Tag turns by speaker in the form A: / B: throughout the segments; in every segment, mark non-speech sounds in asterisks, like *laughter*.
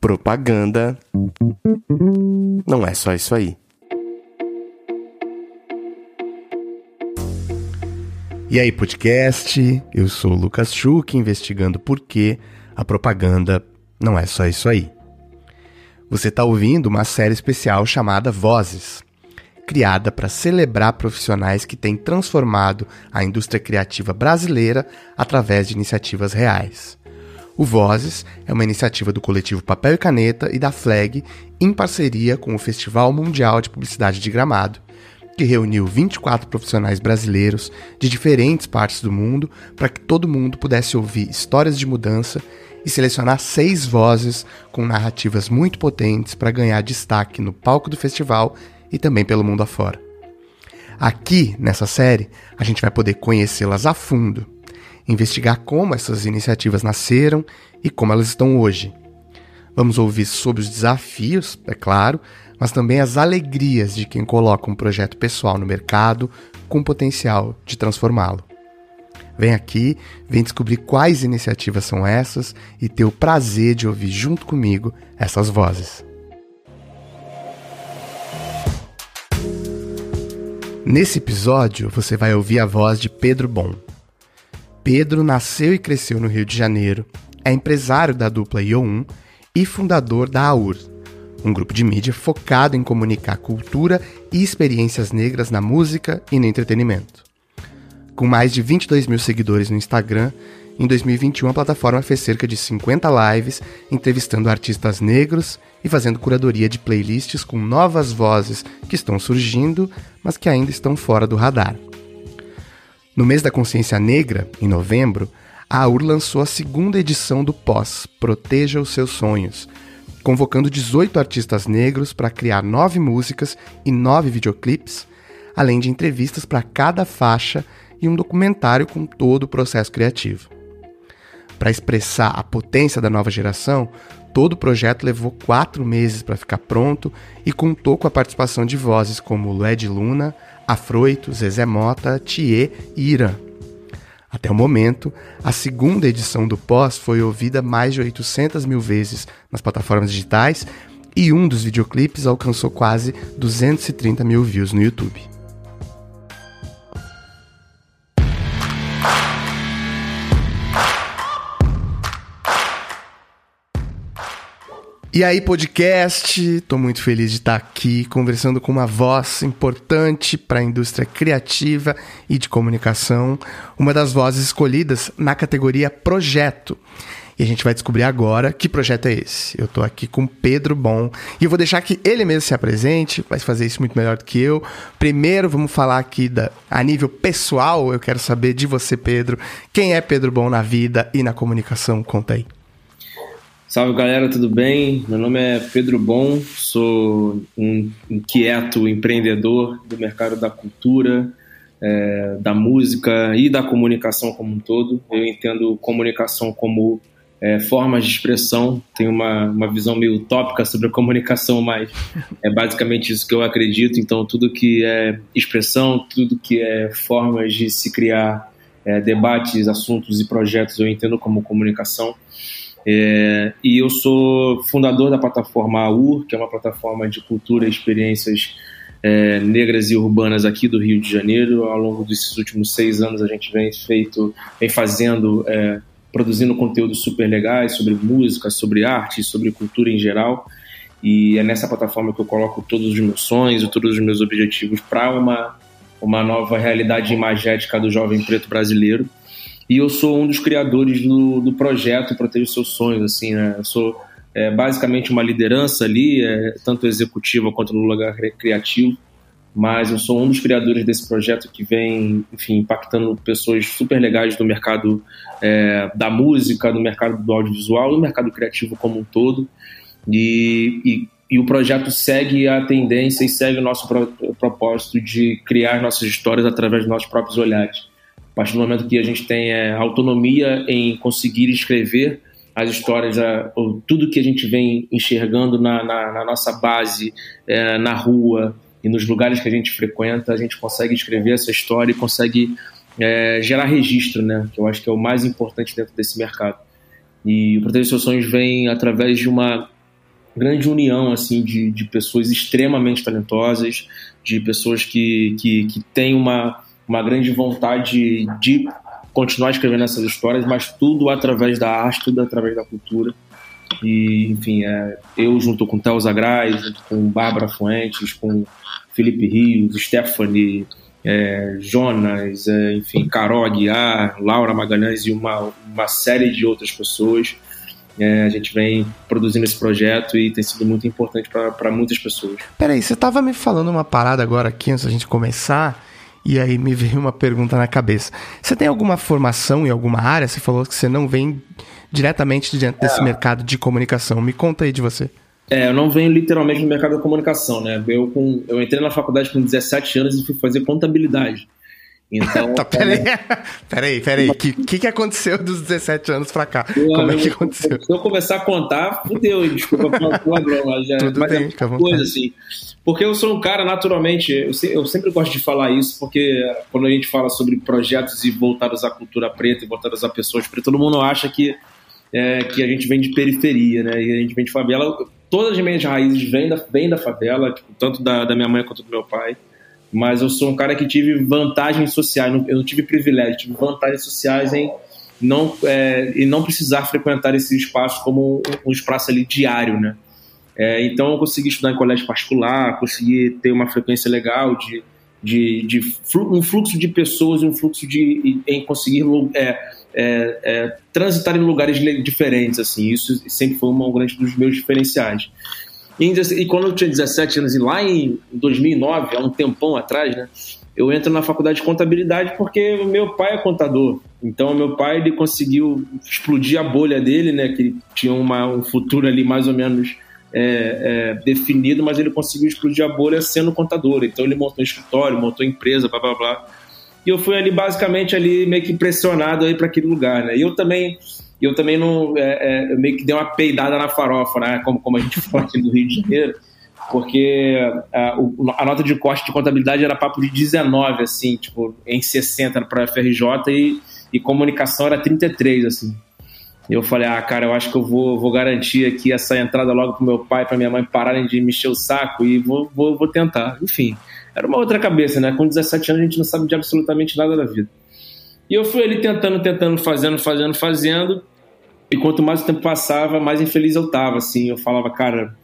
A: Propaganda não é só isso aí. E aí, podcast? Eu sou o Lucas Schuch, investigando por que a propaganda não é só isso aí. Você está ouvindo uma série especial chamada Vozes, criada para celebrar profissionais que têm transformado a indústria criativa brasileira através de iniciativas reais. O Vozes é uma iniciativa do coletivo Papel e Caneta e da FLAG em parceria com o Festival Mundial de Publicidade de Gramado, que reuniu 24 profissionais brasileiros de diferentes partes do mundo para que todo mundo pudesse ouvir histórias de mudança e selecionar seis vozes com narrativas muito potentes para ganhar destaque no palco do festival e também pelo mundo afora. Aqui, nessa série, a gente vai poder conhecê-las a fundo investigar como essas iniciativas nasceram e como elas estão hoje. Vamos ouvir sobre os desafios, é claro, mas também as alegrias de quem coloca um projeto pessoal no mercado com potencial de transformá-lo. Vem aqui, vem descobrir quais iniciativas são essas e ter o prazer de ouvir junto comigo essas vozes. Nesse episódio, você vai ouvir a voz de Pedro Bom. Pedro nasceu e cresceu no Rio de Janeiro, é empresário da dupla IO1 e fundador da AUR, um grupo de mídia focado em comunicar cultura e experiências negras na música e no entretenimento. Com mais de 22 mil seguidores no Instagram, em 2021 a plataforma fez cerca de 50 lives entrevistando artistas negros e fazendo curadoria de playlists com novas vozes que estão surgindo, mas que ainda estão fora do radar. No mês da consciência negra, em novembro, a AUR lançou a segunda edição do Pós Proteja os Seus Sonhos, convocando 18 artistas negros para criar nove músicas e nove videoclipes, além de entrevistas para cada faixa e um documentário com todo o processo criativo. Para expressar a potência da nova geração, todo o projeto levou quatro meses para ficar pronto e contou com a participação de vozes como Led Luna, Afroito, Zezé Mota, Thier e Irã. Até o momento, a segunda edição do Pós foi ouvida mais de 800 mil vezes nas plataformas digitais e um dos videoclipes alcançou quase 230 mil views no YouTube. E aí, podcast, estou muito feliz de estar aqui conversando com uma voz importante para a indústria criativa e de comunicação, uma das vozes escolhidas na categoria Projeto. E a gente vai descobrir agora que projeto é esse. Eu estou aqui com Pedro Bom e eu vou deixar que ele mesmo se apresente, vai fazer isso muito melhor do que eu. Primeiro, vamos falar aqui da, a nível pessoal. Eu quero saber de você, Pedro. Quem é Pedro Bom na vida e na comunicação? Conta aí.
B: Salve galera, tudo bem? Meu nome é Pedro Bom, sou um inquieto empreendedor do mercado da cultura, é, da música e da comunicação como um todo. Eu entendo comunicação como é, formas de expressão, tenho uma, uma visão meio utópica sobre a comunicação, mas é basicamente isso que eu acredito. Então, tudo que é expressão, tudo que é formas de se criar é, debates, assuntos e projetos, eu entendo como comunicação. É, e eu sou fundador da plataforma AUR, que é uma plataforma de cultura e experiências é, negras e urbanas aqui do Rio de Janeiro. Ao longo desses últimos seis anos a gente vem feito, vem fazendo, é, produzindo conteúdos super legais sobre música, sobre arte, sobre cultura em geral. E é nessa plataforma que eu coloco todos os meus sonhos e todos os meus objetivos para uma, uma nova realidade imagética do jovem preto brasileiro e eu sou um dos criadores do, do projeto Proteja os Seus Sonhos, assim, né? Eu sou é, basicamente uma liderança ali, é, tanto executiva quanto no lugar criativo, mas eu sou um dos criadores desse projeto que vem, enfim, impactando pessoas super legais do mercado é, da música, do mercado do audiovisual, do mercado criativo como um todo. E, e, e, o projeto segue a tendência e segue o nosso pro, propósito de criar nossas histórias através dos nossos próprios olhares. A partir do momento que a gente tem é, autonomia em conseguir escrever as histórias, a, tudo que a gente vem enxergando na, na, na nossa base, é, na rua e nos lugares que a gente frequenta, a gente consegue escrever essa história e consegue é, gerar registro, né? Que eu acho que é o mais importante dentro desse mercado. E o Proteger Seus Sonhos vem através de uma grande união assim de, de pessoas extremamente talentosas, de pessoas que, que, que têm uma, uma grande vontade de continuar escrevendo essas histórias, mas tudo através da arte, tudo através da cultura. E, enfim, é, eu junto com Theo Zagrais, junto com Bárbara Fuentes, com Felipe Rios, Stephanie, é, Jonas, é, enfim, Carol Aguiar, Laura Magalhães e uma, uma série de outras pessoas. É, a gente vem produzindo esse projeto e tem sido muito importante para muitas pessoas.
A: Peraí, você estava me falando uma parada agora aqui antes da gente começar, e aí me veio uma pergunta na cabeça. Você tem alguma formação em alguma área? Você falou que você não vem diretamente diante desse é. mercado de comunicação. Me conta aí de você.
B: É, eu não venho literalmente do mercado da comunicação, né? Eu, com, eu entrei na faculdade com 17 anos e fui fazer contabilidade. Então. *laughs*
A: tá, *laughs* peraí, peraí, peraí. O que, que, que aconteceu dos 17 anos pra cá? Eu, Como é que aconteceu?
B: Se eu começar a contar, fudeu, desculpa pelo ladrão, mas já.
A: Tudo
B: mas
A: bem,
B: é uma coisa assim. Porque eu sou um cara, naturalmente, eu, eu sempre gosto de falar isso, porque quando a gente fala sobre projetos e voltados à cultura preta e voltados a pessoas pretas, todo mundo acha que é, que a gente vem de periferia, né? E a gente vem de favela. Todas as minhas raízes vêm da, vêm da favela, tipo, tanto da, da minha mãe quanto do meu pai. Mas eu sou um cara que tive vantagens sociais, eu não tive privilégio, tive vantagens sociais em não, é, e não precisar frequentar esse espaço como um, espaço ali diário, né? É, então eu consegui estudar em colégio particular, consegui ter uma frequência legal de, de, de um fluxo de pessoas e um fluxo de em conseguir é, é, é, transitar em lugares diferentes, assim, isso sempre foi um grande dos meus diferenciais. E, e, quando eu tinha 17 anos, e lá em 2009, há um tempão atrás, né, eu entro na faculdade de contabilidade porque meu pai é contador. Então, meu pai ele conseguiu explodir a bolha dele, né, que tinha uma, um futuro ali mais ou menos é, é, definido, mas ele conseguiu explodir a bolha sendo contador. Então, ele montou um escritório, montou empresa, blá blá blá e eu fui ali basicamente ali meio que pressionado aí para aquele lugar, né? E eu também eu também não é, é, meio que dei uma peidada na farofa, né? Como como a gente *laughs* fala aqui no Rio de Janeiro, porque a, a, nota de corte de contabilidade era papo de 19, assim, tipo em 60 para a FRJ e, e comunicação era 33, assim. E eu falei, ah, cara, eu acho que eu vou, vou garantir aqui essa entrada logo pro meu pai, para minha mãe pararem de me encher o saco e vou, vou, vou tentar. Enfim, era uma outra cabeça, né? Com 17 anos a gente não sabe de absolutamente nada da vida. E eu fui ali tentando, tentando, fazendo, fazendo, fazendo. E quanto mais o tempo passava, mais infeliz eu tava, assim. Eu falava, cara,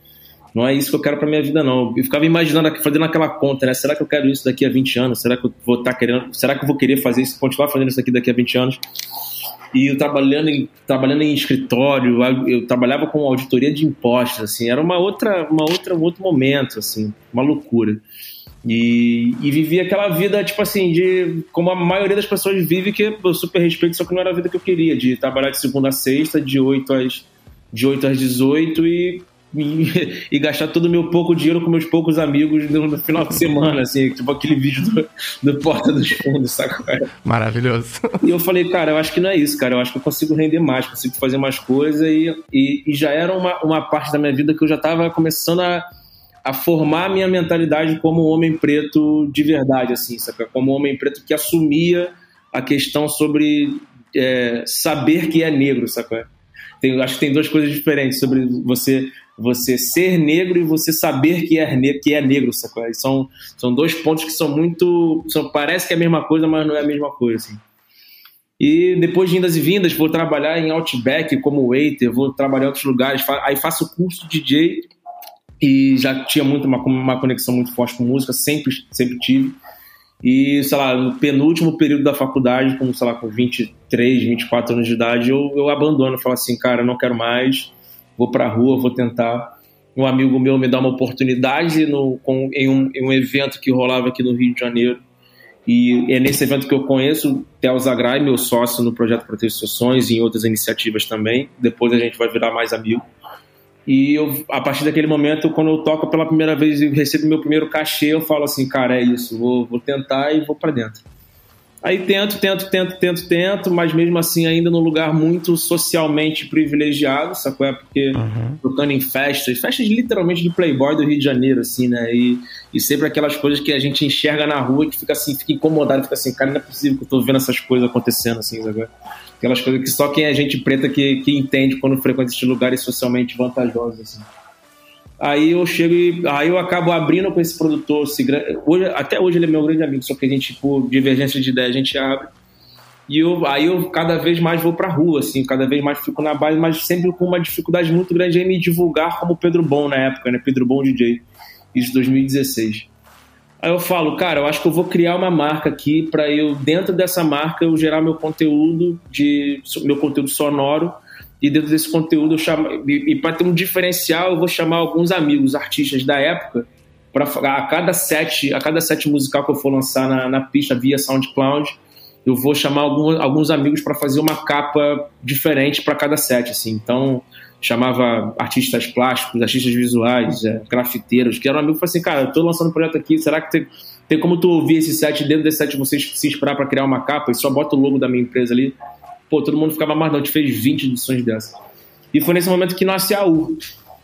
B: não é isso que eu quero para minha vida, não. Eu ficava imaginando, fazendo aquela conta, né? Será que eu quero isso daqui a 20 anos? Será que eu vou estar tá querendo? Será que eu vou querer fazer isso, continuar fazendo isso aqui daqui a 20 anos? E eu trabalhando em, trabalhando em escritório, eu trabalhava com auditoria de impostos, assim, era uma outra, uma outra, um outro momento, assim, uma loucura. E, e vivia aquela vida, tipo assim, de como a maioria das pessoas vive, que eu super respeito, só que não era a vida que eu queria, de trabalhar de segunda a sexta, de 8 às, de 8 às 18 e, e, *laughs* e gastar todo o meu pouco dinheiro com meus poucos amigos no, no final de semana, assim, tipo aquele vídeo do, do Porta dos Fundos, saca?
A: Maravilhoso.
B: E eu falei, cara, eu acho que não é isso, cara, eu acho que eu consigo render mais, consigo fazer mais coisas e, e, e já era uma, uma parte da minha vida que eu já estava começando a a formar a minha mentalidade como um homem preto de verdade, assim, saca? Como um homem preto que assumia a questão sobre é, saber que é negro, saca? Tem, acho que tem duas coisas diferentes sobre você você ser negro e você saber que é, ne que é negro, saca? São, são dois pontos que são muito... São, parece que é a mesma coisa, mas não é a mesma coisa, assim. E depois de indas e vindas, vou trabalhar em Outback como waiter, vou trabalhar em outros lugares, aí faço curso de DJ e já tinha muito uma, uma conexão muito forte com música, sempre, sempre tive. E, sei lá, no penúltimo período da faculdade, com, sei lá, com 23, 24 anos de idade, eu, eu abandono, falo assim, cara, não quero mais, vou pra rua, vou tentar. Um amigo meu me dá uma oportunidade no, com, em, um, em um evento que rolava aqui no Rio de Janeiro. E é nesse evento que eu conheço Theo Zagrai, meu sócio no projeto Proteger e em outras iniciativas também. Depois a gente vai virar mais amigo. E eu, a partir daquele momento, quando eu toco pela primeira vez e recebo meu primeiro cachê, eu falo assim, cara, é isso, vou, vou tentar e vou para dentro. Aí tento, tento, tento, tento, tento, mas mesmo assim ainda num lugar muito socialmente privilegiado, sacou? É porque uhum. tocando em festas, festas literalmente de playboy do Rio de Janeiro, assim, né? E, e sempre aquelas coisas que a gente enxerga na rua que fica assim, fica incomodado, fica assim, cara, não é possível que eu tô vendo essas coisas acontecendo, assim, sacou? Aquelas coisas que só quem é gente preta que, que entende quando frequenta esses lugares socialmente vantajosos. Assim. Aí eu chego e aí eu acabo abrindo com esse produtor. Hoje, até hoje ele é meu grande amigo, só que a gente, por divergência de ideia, a gente abre. E eu, aí eu cada vez mais vou pra rua, assim, cada vez mais fico na base, mas sempre com uma dificuldade muito grande em me divulgar como Pedro Bom na época, né? Pedro Bom DJ. Isso 2016. Aí eu falo, cara, eu acho que eu vou criar uma marca aqui para eu, dentro dessa marca, eu gerar meu conteúdo de meu conteúdo sonoro. E dentro desse conteúdo eu chamo e, e para ter um diferencial eu vou chamar alguns amigos artistas da época para a cada sete a cada sete musical que eu for lançar na, na pista via SoundCloud eu vou chamar algum, alguns amigos para fazer uma capa diferente para cada set assim. Então chamava artistas plásticos, artistas visuais, é, grafiteiros, que eram amigos, falei assim, cara, eu tô lançando um projeto aqui, será que tem, tem como tu ouvir esse set, dentro desse set vocês se inspirar para criar uma capa e só bota o logo da minha empresa ali? Pô, todo mundo ficava mais, não, a gente fez 20 edições dessa. E foi nesse momento que nasce a U.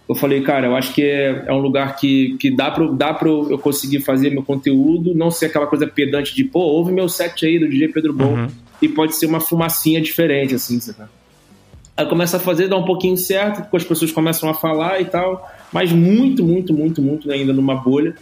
B: Eu falei, cara, eu acho que é, é um lugar que, que dá para dá pra eu conseguir fazer meu conteúdo, não ser aquela coisa pedante de, pô, ouve meu set aí do DJ Pedro Bom, uhum. e pode ser uma fumacinha diferente, assim, sabe? Aí começa a fazer, dá um pouquinho certo, porque as pessoas começam a falar e tal, mas muito, muito, muito, muito ainda numa bolha.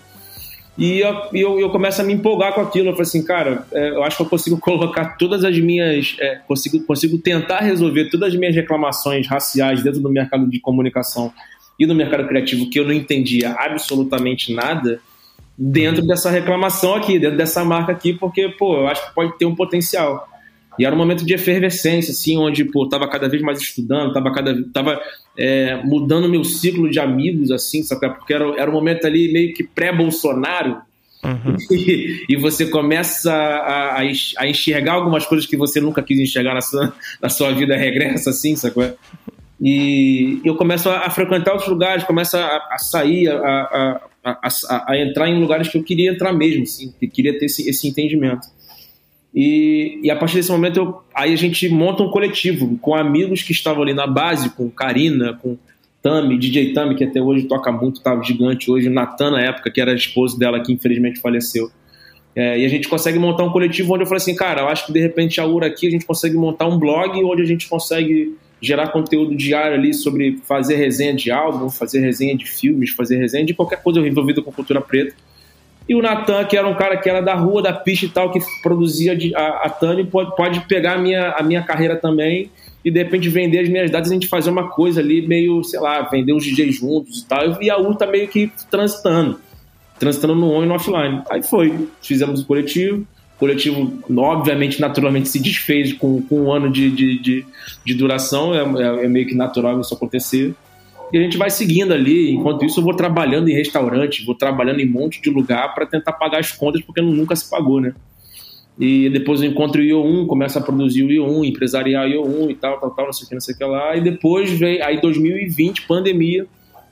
B: E eu, eu, eu começo a me empolgar com aquilo. Eu falei assim, cara, é, eu acho que eu consigo *laughs* colocar todas as minhas. É, consigo, consigo tentar resolver todas as minhas reclamações raciais dentro do mercado de comunicação e no mercado criativo, que eu não entendia absolutamente nada, dentro dessa reclamação aqui, dentro dessa marca aqui, porque, pô, eu acho que pode ter um potencial. E era um momento de efervescência, assim, onde, pô, tava cada vez mais estudando, tava cada tava é, mudando meu ciclo de amigos, assim, sabe? Porque era, era um momento ali meio que pré-Bolsonaro, Uhum. *laughs* E, e, você começa a, a, enxergar algumas coisas que você nunca quis enxergar na sua, na sua vida regressa, assim, sacou? E eu começo a, a frequentar outros lugares, começo a, a sair, a, a, entrar em lugares que eu queria entrar mesmo, assim, que queria ter esse, esse entendimento. E, e, a partir desse momento, eu, aí a gente monta um coletivo com amigos que estavam ali na base, com Karina, com Tami, DJ Tami, que até hoje toca muito, tá gigante hoje, Natan na época, que era a esposa dela, que infelizmente faleceu. É, e a gente consegue montar um coletivo onde eu falei assim, cara, eu acho que de repente a URA aqui a gente consegue montar um blog onde a gente consegue gerar conteúdo diário ali sobre fazer resenha de álbum, fazer resenha de filmes, fazer resenha de qualquer coisa envolvida com cultura preta e o Natan, que era um cara que era da rua, da pista e tal, que produzia a, a Tani, pode, pode pegar a minha, a minha carreira também e de repente vender as minhas datas a gente fazer uma coisa ali meio, sei lá, vender os DJs juntos e tal. E a U tá meio que transitando, transitando no on e no offline. Aí foi, fizemos o coletivo. O coletivo, obviamente, naturalmente se desfez com, com um ano de, de, de, de duração, é, é, é meio que natural isso acontecer e a gente vai seguindo ali. Enquanto isso, eu vou trabalhando em restaurante, vou trabalhando em um monte de lugar para tentar pagar as contas, porque nunca se pagou, né? E depois eu encontro o IO1, começo a produzir o IO1, empresariar o IO1 e tal, tal, tal, não sei o que, não sei o que lá. E depois vem, aí 2020, pandemia,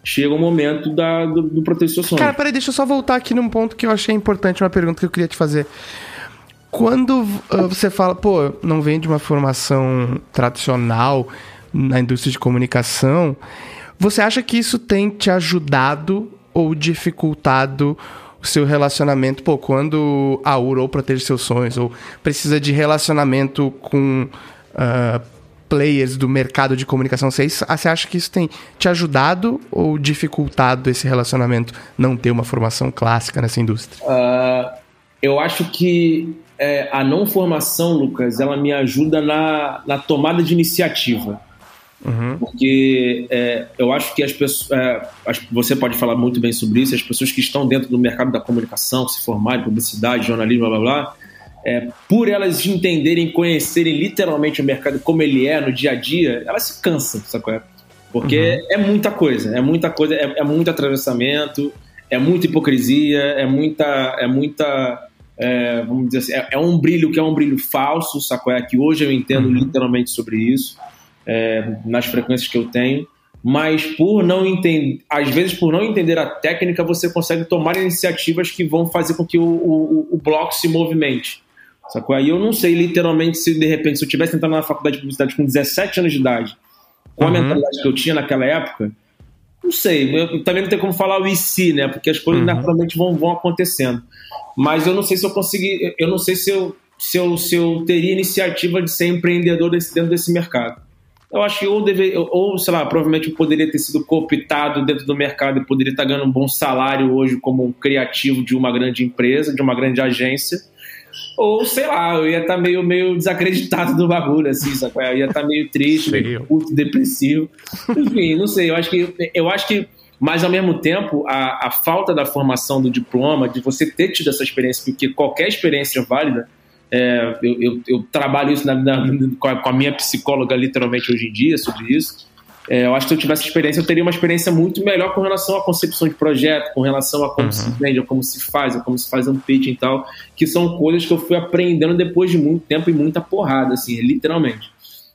B: chega o momento da, do, do Proteção
A: Cara, peraí, deixa eu só voltar aqui num ponto que eu achei importante, uma pergunta que eu queria te fazer. Quando uh, você fala, pô, não vem de uma formação tradicional na indústria de comunicação, você acha que isso tem te ajudado ou dificultado o seu relacionamento? Pô, quando a URA ou protege seus sonhos, ou precisa de relacionamento com uh, players do mercado de comunicação, você, você acha que isso tem te ajudado ou dificultado esse relacionamento, não ter uma formação clássica nessa indústria?
B: Uh, eu acho que é, a não formação, Lucas, ela me ajuda na, na tomada de iniciativa. Uhum. Porque é, eu acho que as pessoas. É, você pode falar muito bem sobre isso, as pessoas que estão dentro do mercado da comunicação, se formarem, publicidade, jornalismo, blá blá blá, é, por elas entenderem, conhecerem literalmente o mercado como ele é no dia a dia, elas se cansam, sacou? Porque uhum. é muita coisa, é muita coisa, é, é, muito atravessamento, é muita hipocrisia, é muita. É muita é, vamos dizer assim, é, é, um brilho que é um brilho falso, sacou? É que hoje eu entendo uhum. literalmente sobre isso é, nas frequências que eu tenho, mas por não entender, às vezes por não entender a técnica, você consegue tomar iniciativas que vão fazer com que o, o, o bloco se movimente. Sacou? Aí eu não sei literalmente se de repente, se eu tivesse entrado na faculdade de publicidade com 17 anos de idade, com a uhum. mentalidade que eu tinha naquela época, não sei, eu também não tem como falar o IC, né? Porque as coisas uhum. naturalmente vão, vão acontecendo. Mas eu não sei se eu consegui, eu não sei se eu se eu, se eu teria iniciativa de ser empreendedor desse, dentro desse mercado. Eu acho que ou, deve, ou, sei lá, provavelmente eu poderia ter sido cooptado dentro do mercado e poderia estar ganhando um bom salário hoje como um criativo de uma grande empresa, de uma grande agência. Ou, sei lá, eu ia estar meio, meio desacreditado do bagulho, assim, sabe? Eu ia estar meio triste, meio puto, depressivo. Enfim, não sei, eu acho que. Eu acho que mas ao mesmo tempo a, a falta da formação do diploma, de você ter tido essa experiência, porque qualquer experiência é válida, é, eu, eu, eu, trabalho isso na, na, com, a, com, a, minha psicóloga literalmente hoje em dia sobre isso. É, eu acho que se eu tivesse experiência, eu teria uma experiência muito melhor com relação à concepção de projeto, com relação a como uhum. se vende, a como se faz, a como se faz um pitch e tal, que são coisas que eu fui aprendendo depois de muito tempo e muita porrada, assim, literalmente.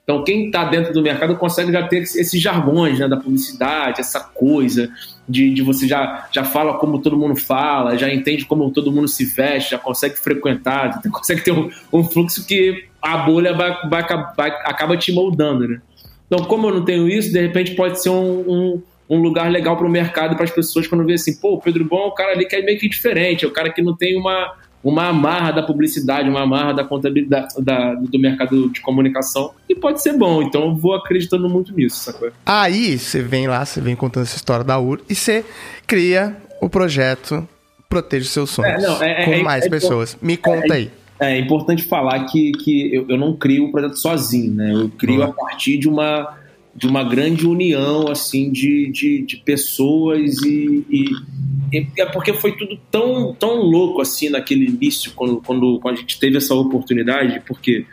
B: Então, quem está dentro do mercado consegue já ter esses jargões né, da publicidade, essa coisa de, de você já, já fala como todo mundo fala, já entende como todo mundo se veste, já consegue frequentar, *laughs* consegue ter um, um fluxo que a bolha vai, vai, vai, acaba te moldando. Né? Então, como eu não tenho isso, de repente pode ser um, um, um lugar legal para o mercado, para as pessoas, quando vê assim, pô, o Pedro Bom é o cara ali que é meio que diferente, é o cara que não tem uma uma amarra da publicidade, uma amarra da contabilidade da, do mercado de comunicação e pode ser bom. Então eu vou acreditando muito nisso, sacou?
A: Aí você vem lá, você vem contando essa história da UR e você cria o projeto Proteja os seus sonhos é, não, é, com é, mais é pessoas. Me conta aí.
B: É importante falar que, que eu, eu não crio o projeto sozinho, né? Eu crio uhum. a partir de uma, de uma grande união assim de, de, de pessoas e, e, é porque foi tudo tão, tão louco assim naquele início, quando, quando, quando a gente teve essa oportunidade, porque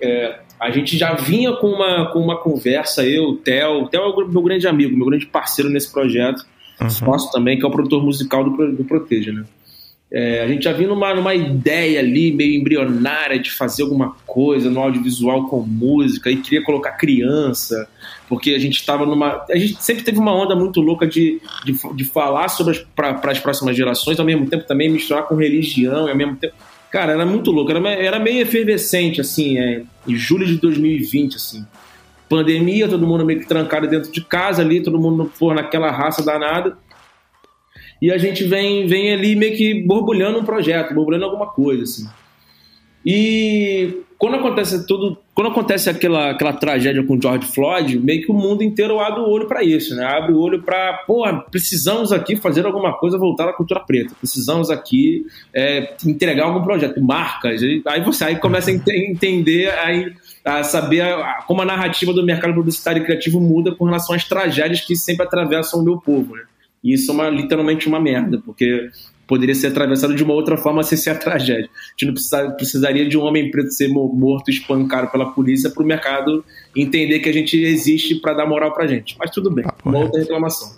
B: é, a gente já vinha com uma, com uma conversa, eu, o Theo, o Theo é o meu grande amigo, meu grande parceiro nesse projeto, uhum. nosso também, que é o produtor musical do, do Proteja, né? É, a gente já vinha numa, numa ideia ali, meio embrionária, de fazer alguma coisa no audiovisual com música, e queria colocar criança, porque a gente estava numa. A gente sempre teve uma onda muito louca de, de, de falar sobre para as próximas gerações, ao mesmo tempo também misturar com religião, e ao mesmo tempo. Cara, era muito louco, era, era meio efervescente, assim, é, em julho de 2020, assim. Pandemia, todo mundo meio que trancado dentro de casa ali, todo mundo for naquela raça danada e a gente vem, vem ali meio que borbulhando um projeto, borbulhando alguma coisa, assim. E quando acontece tudo, quando acontece aquela, aquela tragédia com George Floyd, meio que o mundo inteiro abre o olho para isso, né? Abre o olho para, pô, precisamos aqui fazer alguma coisa voltar à cultura preta. Precisamos aqui é, entregar algum projeto, marcas. Aí você aí começa a entender, aí, a saber a, como a narrativa do mercado publicitário e criativo muda com relação às tragédias que sempre atravessam o meu povo, né? E isso é uma, literalmente uma merda, porque poderia ser atravessado de uma outra forma sem ser a tragédia. A gente não precisa, precisaria de um homem preto ser morto, espancado pela polícia para o mercado entender que a gente existe para dar moral para gente. Mas tudo bem, ah, uma outra reclamação.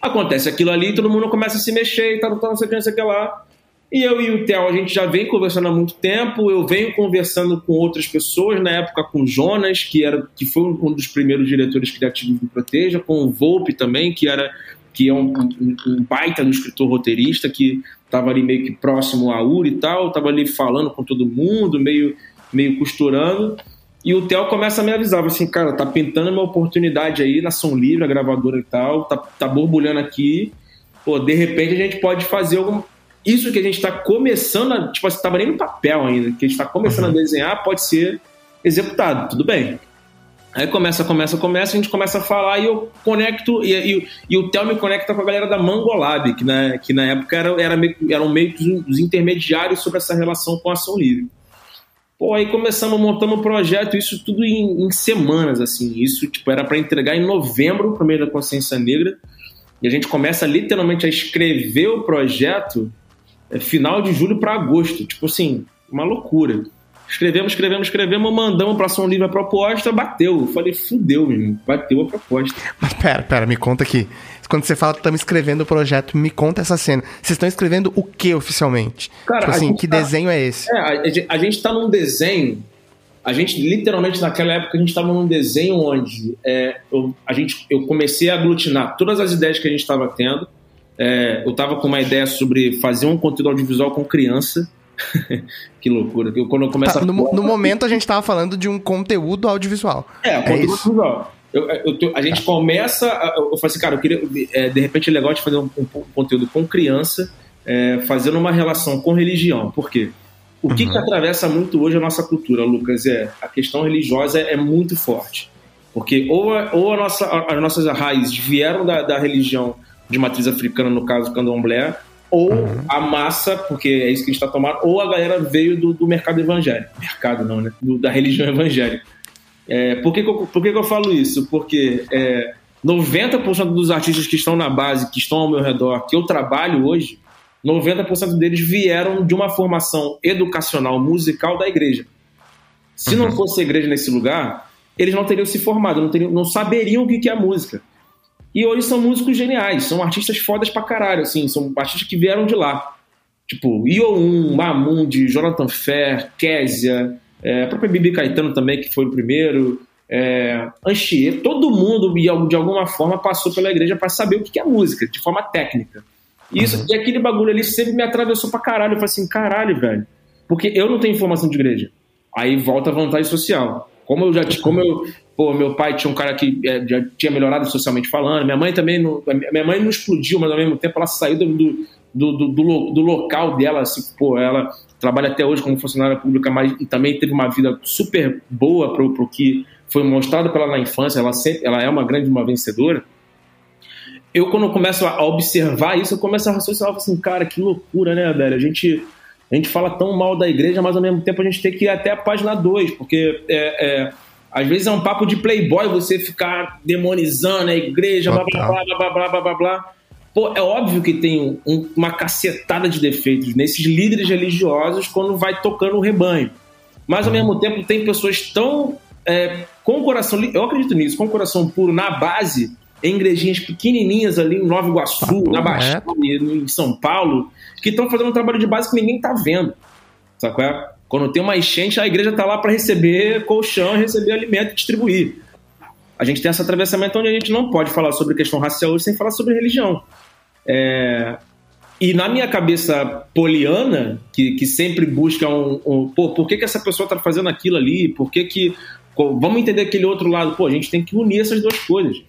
B: Acontece aquilo ali, todo mundo começa a se mexer e tal, tal, não sei o que, não sei o que lá. E eu e o Theo, a gente já vem conversando há muito tempo. Eu venho conversando com outras pessoas, na época com o Jonas, que, era, que foi um dos primeiros diretores criativos do Proteja, com o Volpe também, que era que é um, um, um baita do escritor roteirista que estava ali meio que próximo a Uri e tal, estava ali falando com todo mundo, meio, meio costurando. E o Theo começa a me avisar, assim, cara, tá pintando uma oportunidade aí na Som Livre, a gravadora e tal, tá, tá borbulhando aqui. Pô, de repente a gente pode fazer algum. Isso que a gente está começando a. Tipo, assim, tava nem no papel ainda, que a gente está começando uhum. a desenhar, pode ser executado, tudo bem. Aí começa, começa, começa, a gente começa a falar e eu conecto, e, e, e o Theo me conecta com a galera da Mangolab, que na, que na época era, era meio, eram meio que os intermediários sobre essa relação com a ação livre. Pô, aí começamos, montando um projeto, isso tudo em, em semanas, assim. Isso, tipo, era para entregar em novembro, o primeiro da Consciência Negra, e a gente começa literalmente a escrever o projeto é, final de julho para agosto. Tipo assim, uma loucura. Escrevemos, escrevemos, escrevemos, mandamos para São Livre a proposta, bateu. Eu falei, fudeu, menino, bateu a proposta.
A: Mas pera, pera, me conta aqui. Quando você fala que estamos escrevendo o projeto, me conta essa cena. Vocês estão escrevendo o que oficialmente? Cara, tipo assim, que tá, desenho é esse?
B: É, a, a gente está num desenho. A gente, literalmente, naquela época, a gente estava num desenho onde é, eu, a gente, eu comecei a aglutinar todas as ideias que a gente estava tendo. É, eu estava com uma ideia sobre fazer um conteúdo audiovisual com criança. *laughs* que loucura. Quando eu começo
A: tá,
B: a...
A: no, no, momento a gente estava falando de um conteúdo audiovisual.
B: É, um conteúdo é audiovisual. Eu, eu, a gente começa. Eu falei assim, cara, eu queria. É, de repente é legal de fazer um, um, conteúdo com criança, é, fazendo uma relação com religião. Por quê? O que, uhum. que atravessa muito hoje a nossa cultura, Lucas, é a questão religiosa é muito forte. Porque ou, a, ou a nossa, as nossas raízes vieram da, da religião de matriz africana, no caso candomblé, ou uhum. a massa, porque é isso que a gente está tomando, ou a galera veio do, do mercado evangélico. Mercado não, né? Do, da religião evangélica. É, por que, que, eu, por que, que eu falo isso? Porque é, 90% dos artistas que estão na base, que estão ao meu redor, que eu trabalho hoje, 90% deles vieram de uma formação educacional, musical da igreja. Se uhum. não fosse a igreja nesse lugar, eles não teriam se formado, não, teriam, não saberiam o que é música. E hoje são músicos geniais, são artistas fodas pra caralho, assim, são artistas que vieram de lá. Tipo, Io1, Mamundi, Jonathan Fer, Késia, é, a própria Bibi Caetano também, que foi o primeiro, é, Anchier, todo mundo, de alguma forma, passou pela igreja para saber o que é música, de forma técnica. E, isso, uhum. e aquele bagulho ali sempre me atravessou pra caralho. Eu falei assim, caralho, velho. Porque eu não tenho formação de igreja. Aí volta a vantagem social. Como eu já como eu, pô, meu pai tinha um cara que é, já tinha melhorado socialmente falando, minha mãe também não, minha mãe não explodiu, mas ao mesmo tempo ela saiu do, do, do, do, do local dela, assim, pô, ela trabalha até hoje como funcionária pública, mas também teve uma vida super boa pro, pro que foi mostrado pela na infância, ela sempre, ela é uma grande uma vencedora. Eu quando começo a observar isso, eu começo a raciocinar, assim, cara, que loucura, né, velho? A gente a gente fala tão mal da igreja, mas ao mesmo tempo a gente tem que ir até a página 2, porque é, é, às vezes é um papo de playboy você ficar demonizando a igreja, blá blá blá blá blá blá blá blá. Pô, é óbvio que tem um, uma cacetada de defeitos nesses líderes religiosos quando vai tocando o rebanho. Mas ao uhum. mesmo tempo tem pessoas tão é, com o coração, eu acredito nisso, com o coração puro na base, em igrejinhas pequenininhas ali em Nova Iguaçu, tá na Baixada, em São Paulo, que estão fazendo um trabalho de base que ninguém está vendo. Sabe qual é? Quando tem uma enchente, a igreja está lá para receber colchão, receber alimento e distribuir. A gente tem esse atravessamento onde a gente não pode falar sobre questão racial hoje sem falar sobre religião. É... E na minha cabeça poliana, que, que sempre busca um, um. Pô, por que, que essa pessoa está fazendo aquilo ali? Por que que. Vamos entender aquele outro lado. Pô, a gente tem que unir essas duas coisas.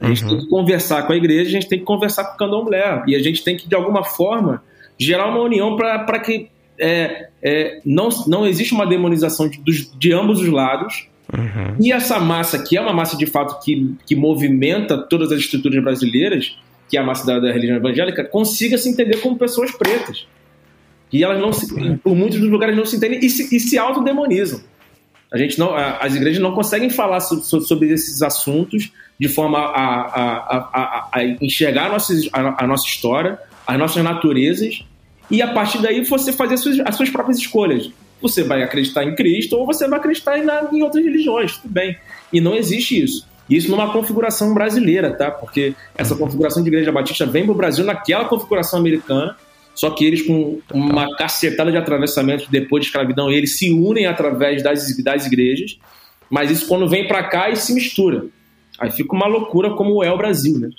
B: A gente uhum. tem que conversar com a igreja, a gente tem que conversar com o candomblé. E a gente tem que, de alguma forma, gerar uma união para que é, é, não, não existe uma demonização de, de ambos os lados. Uhum. E essa massa, que é uma massa de fato que, que movimenta todas as estruturas brasileiras, que é a massa da, da religião evangélica, consiga se entender como pessoas pretas. E elas não se, por muitos dos lugares não se entendem e se, e se autodemonizam. A gente não, as igrejas não conseguem falar sobre, sobre esses assuntos de forma a, a, a, a enxergar a nossa, a, nossa história, as nossas naturezas, e a partir daí você fazer as suas, as suas próprias escolhas. Você vai acreditar em Cristo ou você vai acreditar em, em outras religiões, tudo bem. E não existe isso. Isso numa configuração brasileira, tá? Porque essa configuração de igreja batista vem para o Brasil naquela configuração americana, só que eles com uma cacetada de atravessamentos depois de escravidão, eles se unem através das, das igrejas, mas isso quando vem para cá e se mistura. Aí fica uma loucura como é o Brasil, né?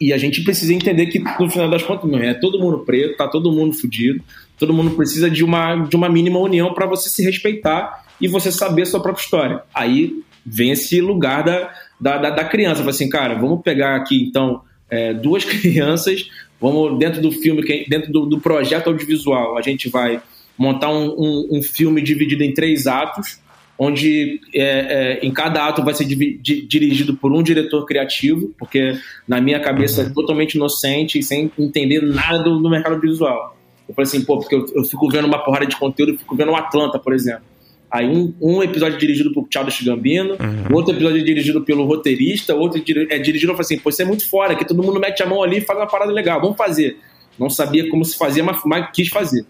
B: E a gente precisa entender que, no final das contas, é todo mundo preto, tá todo mundo fudido, todo mundo precisa de uma, de uma mínima união para você se respeitar e você saber sua própria história. Aí vem esse lugar da, da, da, da criança. Fala assim, cara, vamos pegar aqui, então, é, duas *laughs* crianças, vamos, dentro do filme, dentro do, do projeto audiovisual, a gente vai montar um, um, um filme dividido em três atos, onde é, é, em cada ato vai ser dirigido por um diretor criativo, porque na minha cabeça uhum. é totalmente inocente e sem entender nada do, do mercado visual. Eu falei assim, pô, porque eu, eu, fico vendo uma porrada de conteúdo, eu fico vendo o Atlanta, por exemplo. Aí um, um episódio dirigido por Charles Gambino, uhum. outro episódio dirigido pelo roteirista, outro é dirigido, eu falei assim, pô, isso é muito fora, que todo mundo mete a mão ali e faz uma parada legal, vamos fazer. Não sabia como se fazia, mas, mas quis fazer.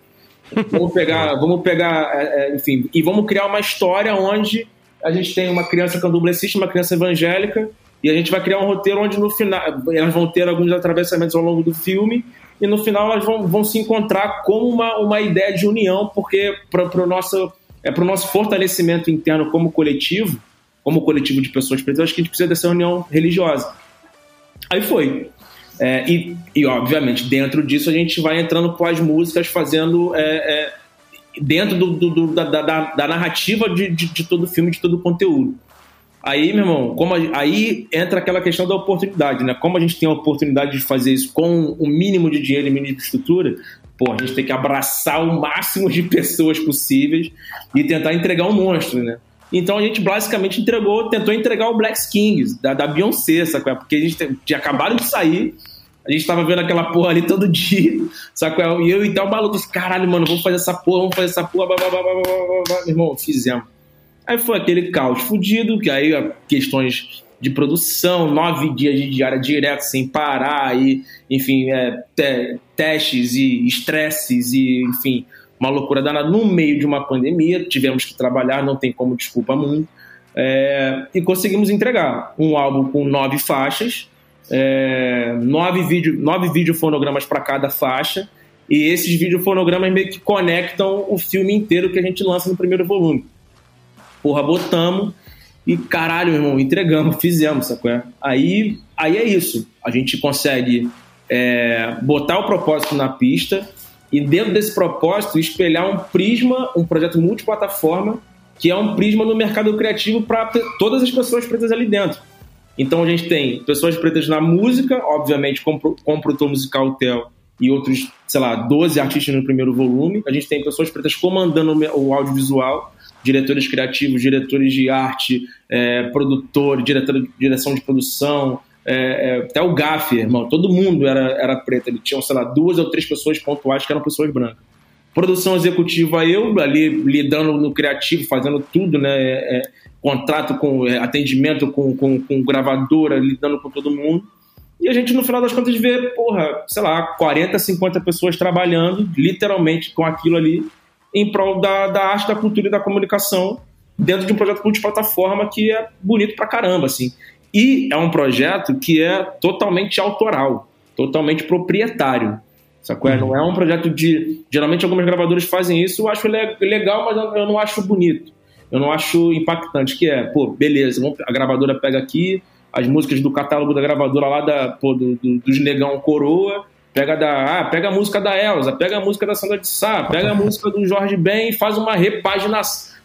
B: Vamos pegar, vamos pegar, é, é, enfim, e vamos criar uma história onde a gente tem uma criança candomblessista, uma criança evangélica, e a gente vai criar um roteiro onde no final elas vão ter alguns atravessamentos ao longo do filme, e no final elas vão, vão se encontrar como uma, uma ideia de união, porque para o nosso, é, o nosso fortalecimento interno como coletivo, como coletivo de pessoas pretas, acho que a gente precisa dessa união religiosa. Aí foi. É, e, e, obviamente, dentro disso a gente vai entrando com as músicas, fazendo é, é, dentro do, do, do, da, da, da, narrativa de, de, de, todo o filme, de todo o conteúdo. Aí, meu irmão, como a, aí entra aquela questão da oportunidade, né? Como a gente tem a oportunidade de fazer isso com o mínimo de dinheiro e mínimo de estrutura, pô, a gente tem que abraçar o máximo de pessoas possíveis e tentar entregar um monstro, né? Então a gente basicamente entregou, tentou entregar o Black Kings, da, da Beyoncé, sabe? Porque a gente tinha acabado de sair, a gente tava vendo aquela porra ali todo *laughs* dia, sabe? E eu e tal, maluco, caralho, mano, vamos fazer essa porra, vamos fazer essa porra, blá, blá, blá, blá, blá, blá. Meu irmão, fizemos. Aí foi aquele caos fudido, que aí questões de produção, nove dias de diária direto sem parar, e, enfim, é, te, testes e estresses, e, enfim, uma loucura danada no meio de uma pandemia. Tivemos que trabalhar, não tem como desculpa muito. É, e conseguimos entregar um álbum com nove faixas, é, nove, vídeo, nove videofonogramas para cada faixa, e esses videofonogramas meio que conectam o filme inteiro que a gente lança no primeiro volume. Porra, botamos e caralho, irmão, entregamos, *laughs* fizemos, sacou? Aí, aí é isso. A gente consegue é, botar o propósito na pista e dentro desse propósito espelhar um prisma, um projeto multiplataforma, que é um prisma no mercado criativo para todas as pessoas pretas ali dentro. Então a gente tem pessoas pretas na música, obviamente com, o produtor musical Tel e outros, sei lá, 12 artistas no primeiro volume. A gente tem pessoas pretas comandando o audiovisual, diretores criativos, diretores de arte, é, produtor, diretor, direção de produção, é, é, até o Gaffer, irmão, todo mundo era, era preto. Ele tinha, sei lá, duas ou três pessoas pontuais que eram pessoas brancas. Produção executiva, eu ali lidando no criativo, fazendo tudo, né? É, é contrato com é, atendimento com, com, com gravadora, lidando com todo mundo. E a gente, no final das contas, vê, porra, sei lá, 40, 50 pessoas trabalhando, literalmente, com aquilo ali, em prol da, da arte, da cultura e da comunicação, dentro de um projeto multiplataforma que é bonito pra caramba, assim. E é um projeto que é totalmente autoral, totalmente proprietário. Sacou? Uhum. Não é um projeto de. Geralmente algumas gravadoras fazem isso, eu acho legal, mas eu não acho bonito. Eu não acho impactante. Que é, pô, beleza, a gravadora pega aqui as músicas do catálogo da gravadora lá da, pô, do, do, dos Negão Coroa, pega da. Ah, pega a música da Elsa, pega a música da Sandra de Sá, pega a música do Jorge Ben e faz uma repaginação.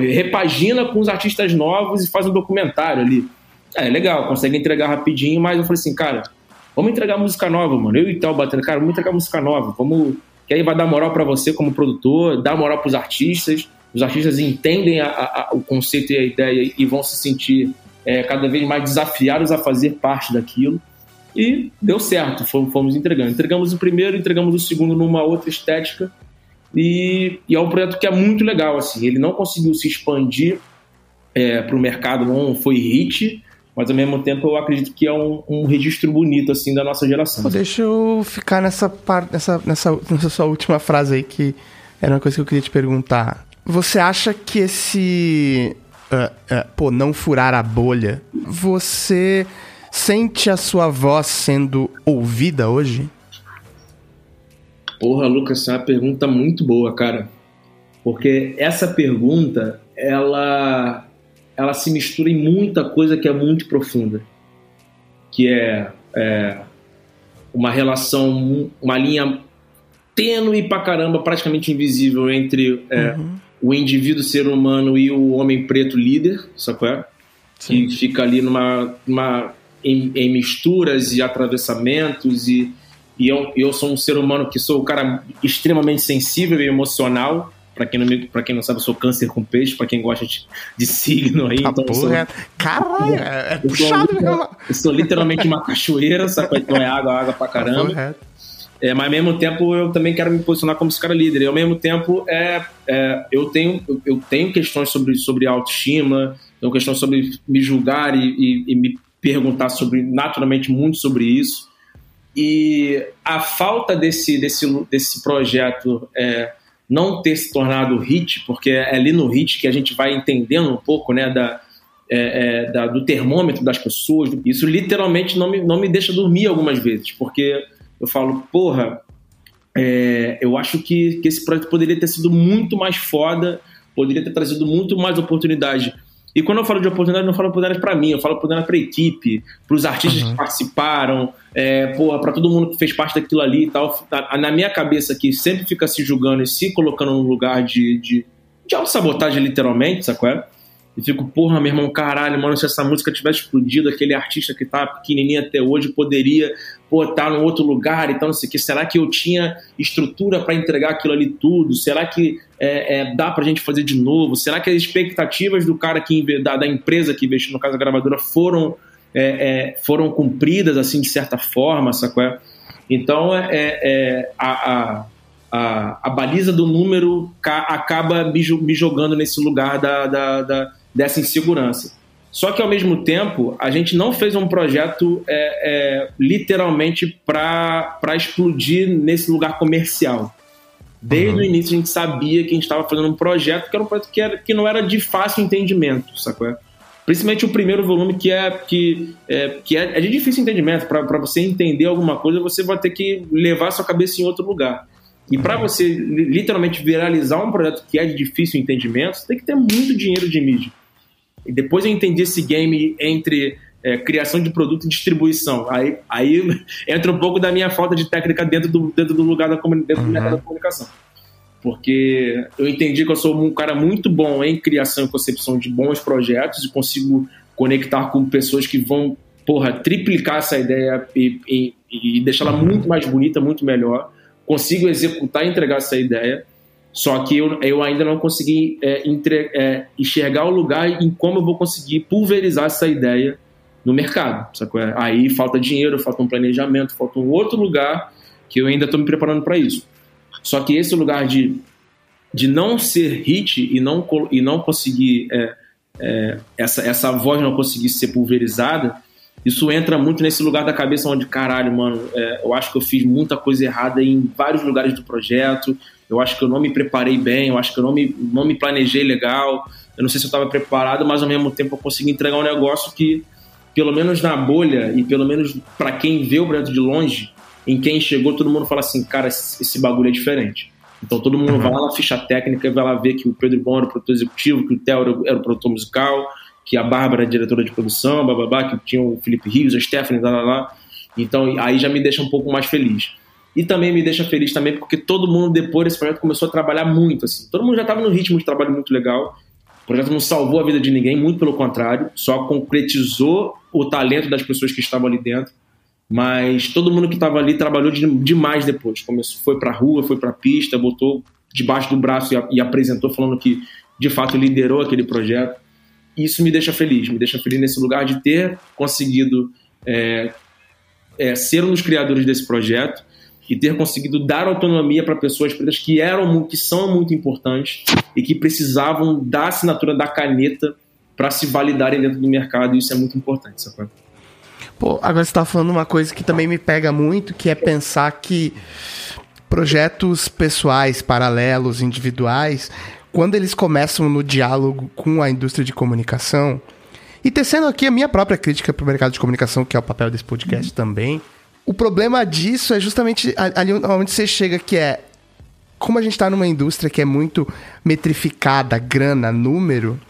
B: Repagina com os artistas novos e faz um documentário ali. É, legal, consegue entregar rapidinho, mas eu falei assim, cara, vamos entregar música nova, mano. Eu e tal batendo, cara, vamos entregar música nova, vamos. Que aí vai dar moral para você como produtor, dar moral pros artistas. Os artistas entendem a, a, o conceito e a ideia e vão se sentir é, cada vez mais desafiados a fazer parte daquilo. E deu certo, fomos, entregando. Entregamos o primeiro, entregamos o segundo numa outra estética. E, e, é um projeto que é muito legal. assim Ele não conseguiu se expandir é, para o mercado, não foi hit, mas ao mesmo tempo eu acredito que é um, um registro bonito assim da nossa geração.
A: Pô, deixa eu ficar nessa parte, nessa, nessa, nessa sua última frase aí que era uma coisa que eu queria te perguntar. Você acha que esse uh, uh, pô, não furar a bolha, você sente a sua voz sendo ouvida hoje?
B: Porra, Lucas, essa é uma pergunta muito boa, cara. Porque essa pergunta, ela ela se mistura em muita coisa que é muito profunda, que é, é uma relação, uma linha tênue pra caramba, praticamente invisível entre é, uhum. o indivíduo ser humano e o homem preto líder, sacou? É? Que fica ali numa, numa em, em, misturas e atravessamentos e, e eu, eu sou um ser humano que sou um cara extremamente sensível e emocional Pra quem, não pra quem não sabe, eu sou câncer com peixe, pra quem gosta de, de signo aí.
A: Ah, então porra, sou, Caralho, é, é puxado,
B: eu sou, eu sou literalmente uma cachoeira, sabe? Então é água, água pra caramba. É, mas ao mesmo tempo eu também quero me posicionar como esse cara líder. E ao mesmo tempo é, é, eu, tenho, eu tenho questões sobre, sobre autoestima, tenho questões sobre me julgar e, e, e me perguntar sobre naturalmente muito sobre isso. E a falta desse, desse, desse projeto é, não ter se tornado hit, porque é ali no hit que a gente vai entendendo um pouco né, da, é, é, da, do termômetro das pessoas. Isso literalmente não me, não me deixa dormir algumas vezes, porque eu falo, porra, é, eu acho que, que esse projeto poderia ter sido muito mais foda, poderia ter trazido muito mais oportunidade e quando eu falo de oportunidade, não falo oportunidade para mim, eu falo oportunidade para a equipe, para os artistas uhum. que participaram, é, para todo mundo que fez parte daquilo ali e tal. Na minha cabeça aqui, sempre fica se julgando e se colocando num lugar de, de, de autossabotagem, literalmente, sacou? E fico, porra, meu irmão, caralho, mano, se essa música tivesse explodido, aquele artista que tá pequenininho até hoje poderia, pô, tá num outro lugar, então não sei o que, será que eu tinha estrutura para entregar aquilo ali tudo? Será que é, é, dá pra gente fazer de novo? Será que as expectativas do cara que da, da empresa que investiu no caso da gravadora foram é, é, foram cumpridas assim de certa forma, sacou? Então é, é a, a a, a baliza do número ca, acaba me, me, jogando nesse lugar da, da, da, dessa insegurança. Só que ao mesmo tempo, a gente não fez um projeto é, é, literalmente para explodir nesse lugar comercial. Desde uhum. o início a gente sabia que a gente estava fazendo um projeto que era um projeto que, era, que não era de fácil entendimento, sacou? Principalmente o primeiro volume, que é, que, é, que é, é de difícil entendimento. Para você entender alguma coisa, você vai ter que levar sua cabeça em outro lugar. E para você literalmente viralizar um projeto que é de difícil entendimento, você tem que ter muito dinheiro de mídia. E depois eu entendi esse game entre é, criação de produto e distribuição. Aí, aí *laughs* entra um pouco da minha falta de técnica dentro do, dentro do lugar da, dentro uhum. do mercado da comunicação. Porque eu entendi que eu sou um cara muito bom em criação e concepção de bons projetos e consigo conectar com pessoas que vão, porra, triplicar essa ideia e, e, e deixá-la muito mais bonita, muito melhor consigo executar e entregar essa ideia, só que eu, eu ainda não consegui é, entre, é, enxergar o lugar em como eu vou conseguir pulverizar essa ideia no mercado. Sacou? Aí falta dinheiro, falta um planejamento, falta um outro lugar que eu ainda estou me preparando para isso. Só que esse lugar de, de não ser hit e não, e não conseguir, é, é, essa, essa voz não conseguir ser pulverizada, isso entra muito nesse lugar da cabeça onde, caralho, mano, é, eu acho que eu fiz muita coisa errada em vários lugares do projeto, eu acho que eu não me preparei bem, eu acho que eu não me, não me planejei legal, eu não sei se eu estava preparado, mas ao mesmo tempo eu consegui entregar um negócio que, pelo menos na bolha e pelo menos para quem vê o projeto de longe, em quem chegou, todo mundo fala assim, cara, esse, bagulho é diferente. Então todo mundo uhum. vai lá na ficha técnica e vai lá ver que o Pedro Bom era o produtor executivo, que o Theo era, era o produtor musical, que a Bárbara é diretora de produção, bababá, que tinha o Felipe Rios, a Stephanie, lá, lá, lá. Então aí já me deixa um pouco mais feliz. E também me deixa feliz também porque todo mundo depois desse projeto começou a trabalhar muito assim. Todo mundo já estava no ritmo de trabalho muito legal. O projeto não salvou a vida de ninguém, muito pelo contrário, só concretizou o talento das pessoas que estavam ali dentro. Mas todo mundo que estava ali trabalhou de, demais depois. Começou, foi para a rua, foi para a pista, botou debaixo do braço e, e apresentou falando que de fato liderou aquele projeto isso me deixa feliz, me deixa feliz nesse lugar de ter conseguido é, é, ser um dos criadores desse projeto e ter conseguido dar autonomia para pessoas pretas que eram que são muito importantes e que precisavam da assinatura da caneta para se validarem dentro do mercado e isso é muito importante, sabe?
A: Pô, agora você está falando uma coisa que também me pega muito, que é pensar que projetos pessoais, paralelos, individuais, quando eles começam no diálogo com a indústria de comunicação, e tecendo aqui a minha própria crítica para o mercado de comunicação, que é o papel desse podcast também, o problema disso é justamente ali onde você chega, que é como a gente está numa indústria que é muito metrificada, grana, número,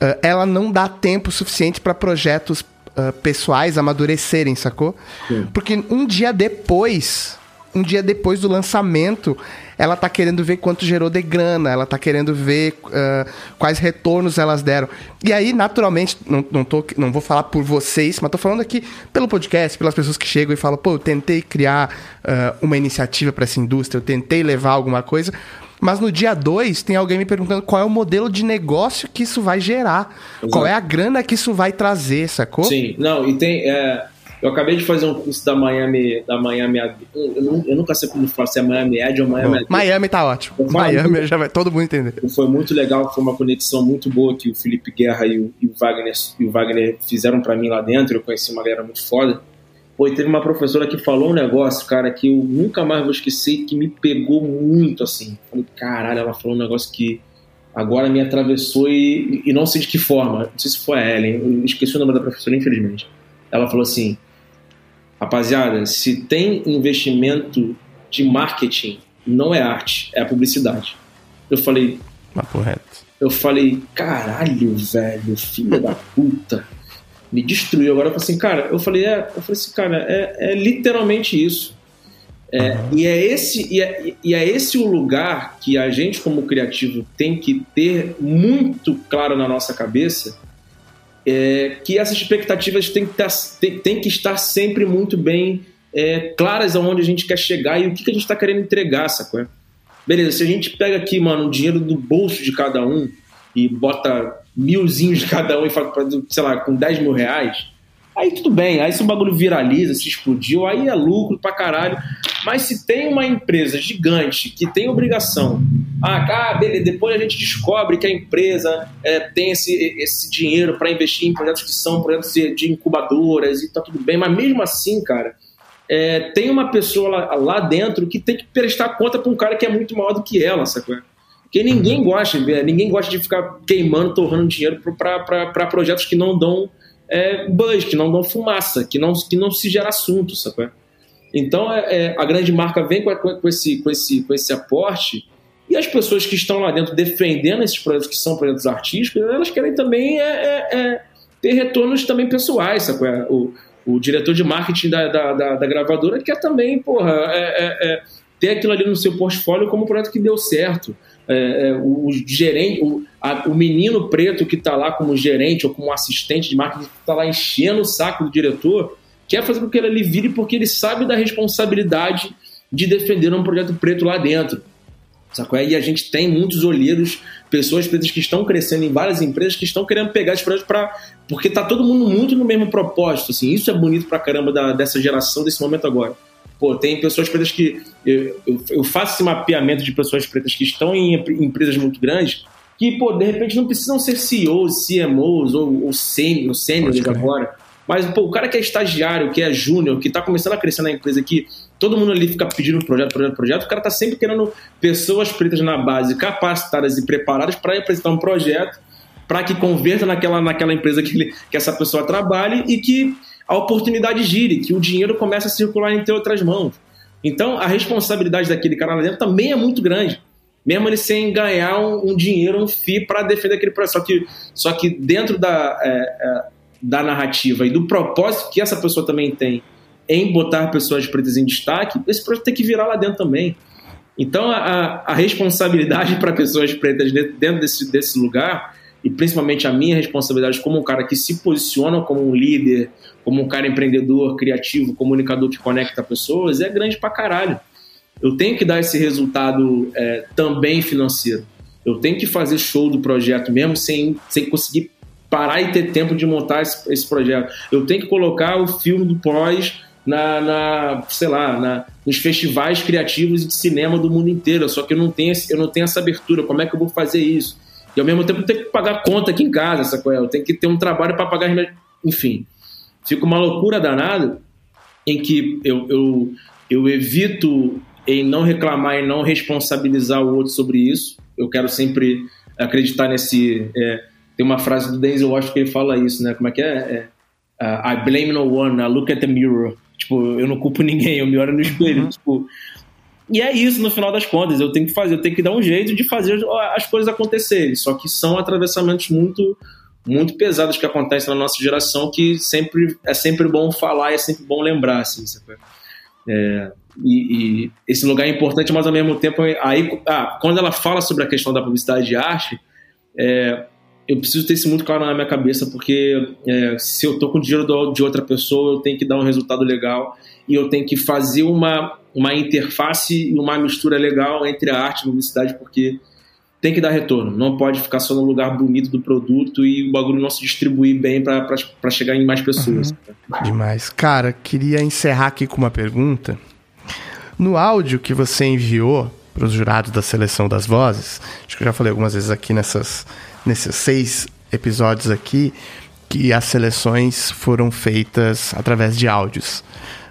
A: uh, ela não dá tempo suficiente para projetos uh, pessoais amadurecerem, sacou? Sim. Porque um dia depois, um dia depois do lançamento, ela tá querendo ver quanto gerou de grana, ela tá querendo ver uh, quais retornos elas deram. E aí, naturalmente, não, não, tô, não vou falar por vocês, mas tô falando aqui pelo podcast, pelas pessoas que chegam e falam, pô, eu tentei criar uh, uma iniciativa para essa indústria, eu tentei levar alguma coisa. Mas no dia 2 tem alguém me perguntando qual é o modelo de negócio que isso vai gerar. Exato. Qual é a grana que isso vai trazer, sacou?
B: Sim, não, e tem. É eu acabei de fazer um curso da Miami. Da Miami eu, eu nunca sei como falar se é Miami Ed ou Miami Ed.
A: Miami tá ótimo. Miami muito, já vai todo mundo entender.
B: Foi muito legal, foi uma conexão muito boa que o Felipe Guerra e o, e o Wagner, e o Wagner fizeram para mim lá dentro. Eu conheci uma galera muito foda. Pô, e teve uma professora que falou um negócio, cara, que eu nunca mais vou esquecer, que me pegou muito assim. Falei, caralho, ela falou um negócio que agora me atravessou e, e não sei de que forma. Não sei se foi a Ellen, eu esqueci o nome da professora, infelizmente. Ela falou assim: Rapaziada, se tem investimento de marketing, não é arte, é a publicidade. Eu falei.
A: Correto.
B: Eu falei, caralho, velho, filha da puta. Me destruiu. Agora eu falei assim, cara, eu falei, é, eu falei assim, cara, é, é literalmente isso. É, uhum. e, é esse, e, é, e é esse o lugar que a gente, como criativo, tem que ter muito claro na nossa cabeça é, que essas expectativas têm que, estar, tem, tem que estar sempre muito bem é, claras aonde a gente quer chegar e o que, que a gente está querendo entregar, sacou? Beleza, se a gente pega aqui, mano, o dinheiro do bolso de cada um e bota milzinhos de cada um e fala, sei lá, com 10 mil reais, Aí tudo bem, aí se o bagulho viraliza, se explodiu, aí é lucro pra caralho. Mas se tem uma empresa gigante que tem obrigação, ah, ah beleza, depois a gente descobre que a empresa é, tem esse, esse dinheiro para investir em projetos que são projetos de incubadoras e tá tudo bem, mas mesmo assim, cara, é, tem uma pessoa lá, lá, dentro que tem que prestar conta pra um cara que é muito maior do que ela, sacou? Porque ninguém gosta, ninguém gosta de ficar queimando, torrando dinheiro para projetos que não dão é, buzz, que não dão fumaça, que não, que não se gera assunto, sabe? Então é, é, a grande marca vem com, com, esse, com, esse, com esse aporte e as pessoas que estão lá dentro defendendo esses projetos que são projetos artísticos, elas querem também é, é, é ter retornos também pessoais, sabe? O, o diretor de marketing da, da, da, da gravadora quer também, porra, ter aquilo ali no seu portfólio como um projeto que deu certo é, é, o, gerente, o, a, o menino preto que está lá como gerente ou como assistente de marketing, está lá enchendo o saco do diretor, quer fazer com que ele vire porque ele sabe da responsabilidade de defender um projeto preto lá dentro. Sacou? E a gente tem muitos olheiros, pessoas pretas que estão crescendo em várias empresas que estão querendo pegar esse projeto para. Porque tá todo mundo muito no mesmo propósito. Assim, isso é bonito pra caramba da, dessa geração, desse momento agora. Pô, tem pessoas pretas que. Eu, eu, eu, faço esse mapeamento de pessoas pretas que estão em empresas muito grandes que, pô, de repente não precisam ser CEOs, CMOs ou, ou sêniores agora. Mas, pô, o cara que é estagiário, que é júnior, que está começando a crescer na empresa, que todo mundo ali fica pedindo projeto, projeto, projeto, o cara está sempre querendo pessoas pretas na base, capacitadas e preparadas para apresentar um projeto para que converta naquela, naquela empresa que, ele, que essa pessoa trabalhe e que a oportunidade gire, que o dinheiro comece a circular entre outras mãos. Então, a responsabilidade daquele cara lá dentro também é muito grande. Mesmo ele sem ganhar um, um dinheiro, um FII para defender aquele processo. Só que, só que dentro da, é, é, da narrativa e do propósito que essa pessoa também tem em botar pessoas pretas em destaque, esse projeto tem que virar lá dentro também. Então, a, a responsabilidade *laughs* para pessoas pretas dentro desse, desse lugar e principalmente a minha responsabilidade como um cara que se posiciona como um líder, como um cara empreendedor, criativo, comunicador que conecta pessoas, é grande pra caralho. Eu tenho que dar esse resultado é, também financeiro. Eu tenho que fazer show do projeto mesmo sem, sem conseguir parar e ter tempo de montar esse, esse projeto. Eu tenho que colocar o filme do pós na, na sei lá, na, nos festivais criativos de cinema do mundo inteiro. Só que eu não tenho, eu não tenho essa abertura. Como é que eu vou fazer isso? E ao mesmo tempo eu tenho que pagar conta aqui em casa, sacou? Eu tenho que ter um trabalho para pagar. Enfim, fica uma loucura danada em que eu, eu, eu evito em não reclamar e não responsabilizar o outro sobre isso. Eu quero sempre acreditar nesse. É, tem uma frase do Denzel Washington que ele fala isso, né? Como é que é? é uh, I blame no one, I look at the mirror. Tipo, eu não culpo *laughs* ninguém, eu me olho no espelho. Uhum. Tipo, e é isso, no final das contas. Eu tenho que fazer, eu tenho que dar um jeito de fazer as coisas acontecerem. Só que são atravessamentos muito muito pesados que acontecem na nossa geração que sempre é sempre bom falar e é sempre bom lembrar assim é, e, e, esse lugar é importante mas ao mesmo tempo aí ah, quando ela fala sobre a questão da publicidade de arte é, eu preciso ter isso muito claro na minha cabeça porque é, se eu tô com dinheiro de outra pessoa eu tenho que dar um resultado legal e eu tenho que fazer uma uma interface e uma mistura legal entre a arte e a publicidade, porque tem que dar retorno. Não pode ficar só no lugar bonito do produto e o bagulho não se distribuir bem para chegar em mais pessoas.
A: Uhum. Demais. Cara, queria encerrar aqui com uma pergunta. No áudio que você enviou para os jurados da seleção das vozes, acho que eu já falei algumas vezes aqui nessas, nesses seis episódios aqui, que as seleções foram feitas através de áudios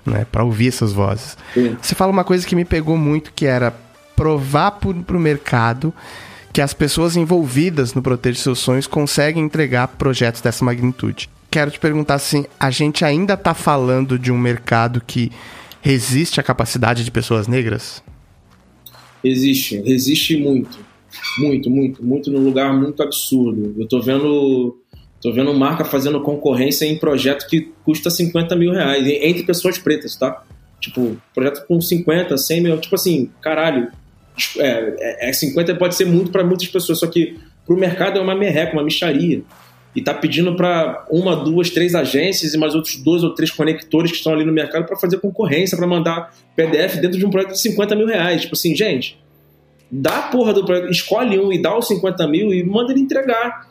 A: né, para ouvir essas vozes. Sim. Você fala uma coisa que me pegou muito, que era provar para o mercado que as pessoas envolvidas no Proteger Seus Sonhos conseguem entregar projetos dessa magnitude. Quero te perguntar assim, a gente ainda está falando de um mercado que resiste à capacidade de pessoas negras?
B: Existe, resiste muito. Muito, muito, muito num lugar muito absurdo. Eu tô vendo Tô vendo marca fazendo concorrência em projeto que custa 50 mil reais, entre pessoas pretas, tá? Tipo, projeto com 50, 100 mil, tipo assim, caralho, é, é 50 pode ser muito para muitas pessoas, só que pro mercado é uma merreca, uma micharia. E tá pedindo para uma, duas, três agências e mais outros dois ou três conectores que estão ali no mercado para fazer concorrência, para mandar PDF dentro de um projeto de 50 mil reais. Tipo assim, gente, dá a porra do projeto, escolhe um e dá os 50 mil e manda ele entregar.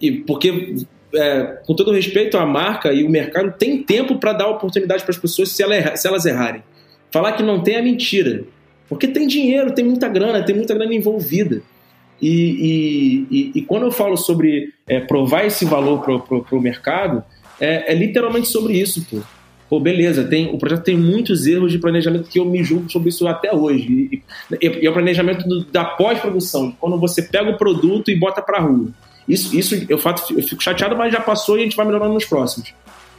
B: E porque, é, com todo respeito, a marca e o mercado tem tempo para dar oportunidade para as pessoas se, ela, se elas errarem. Falar que não tem é mentira. Porque tem dinheiro, tem muita grana, tem muita grana envolvida. E, e, e, e quando eu falo sobre é, provar esse valor para o mercado, é, é, literalmente sobre isso, pô. Pô, beleza, tem, o projeto tem muitos erros de planejamento que eu me julgo sobre isso até hoje. E, e é o planejamento do, da pós-produção, quando você pega o produto e bota para rua. Isso, isso eu, fato, eu fico chateado, mas já passou e a gente vai melhorando nos próximos.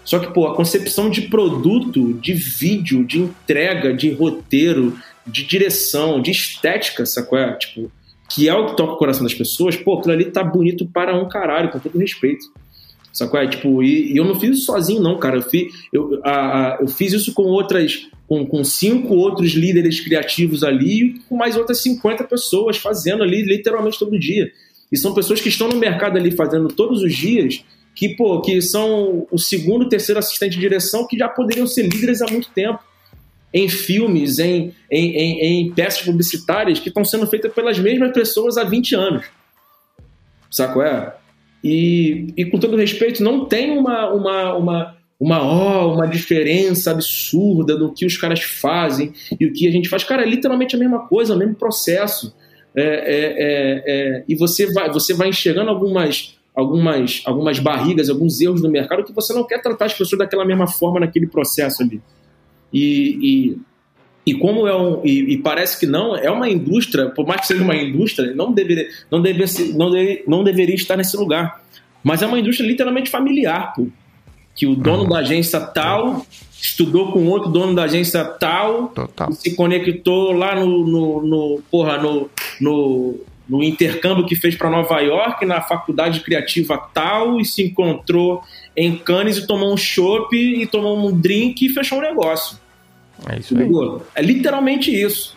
B: Só que, pô, a concepção de produto, de vídeo, de entrega, de roteiro, de direção, de estética, sacou? É? Tipo, que é o que toca o coração das pessoas, pô, aquilo ali tá bonito para um caralho, com todo respeito. Sacou? É, tipo, e, e, eu não fiz isso sozinho, não, cara. Eu fiz, eu, a, a, eu fiz isso com outras, com, com cinco outros líderes criativos ali e com mais outras 50 pessoas fazendo ali literalmente todo dia. E são pessoas que estão no mercado ali fazendo todos os dias, que, pô, que são o segundo, terceiro assistente de direção que já poderiam ser líderes há muito tempo em filmes, em, em, em, em peças publicitárias que estão sendo feitas pelas mesmas pessoas há 20 anos. Saco é? E, e com todo respeito, não tem uma, uma, uma, uma, uma diferença absurda do que os caras fazem e o que a gente faz. Cara, é literalmente a mesma coisa, o mesmo processo. É, é, é, é, e você vai, você vai enxergando algumas, algumas, algumas barrigas, alguns erros no mercado que você não quer tratar as pessoas daquela mesma forma naquele processo ali. E, e, e como é um. E, e, parece que não, é uma indústria, por mais que seja uma indústria, não deveria, não deveria, não deveria, não deveria estar nesse lugar. Mas é uma indústria literalmente familiar, pô. Que o dono uhum. da agência tal estudou com outro dono da agência tal, se conectou lá no, no, no porra, no, no, no intercâmbio que fez para Nova York, na faculdade criativa tal, e se encontrou em Cannes e tomou um chopp e tomou um drink e fechou um negócio.
A: É isso aí.
B: É literalmente isso.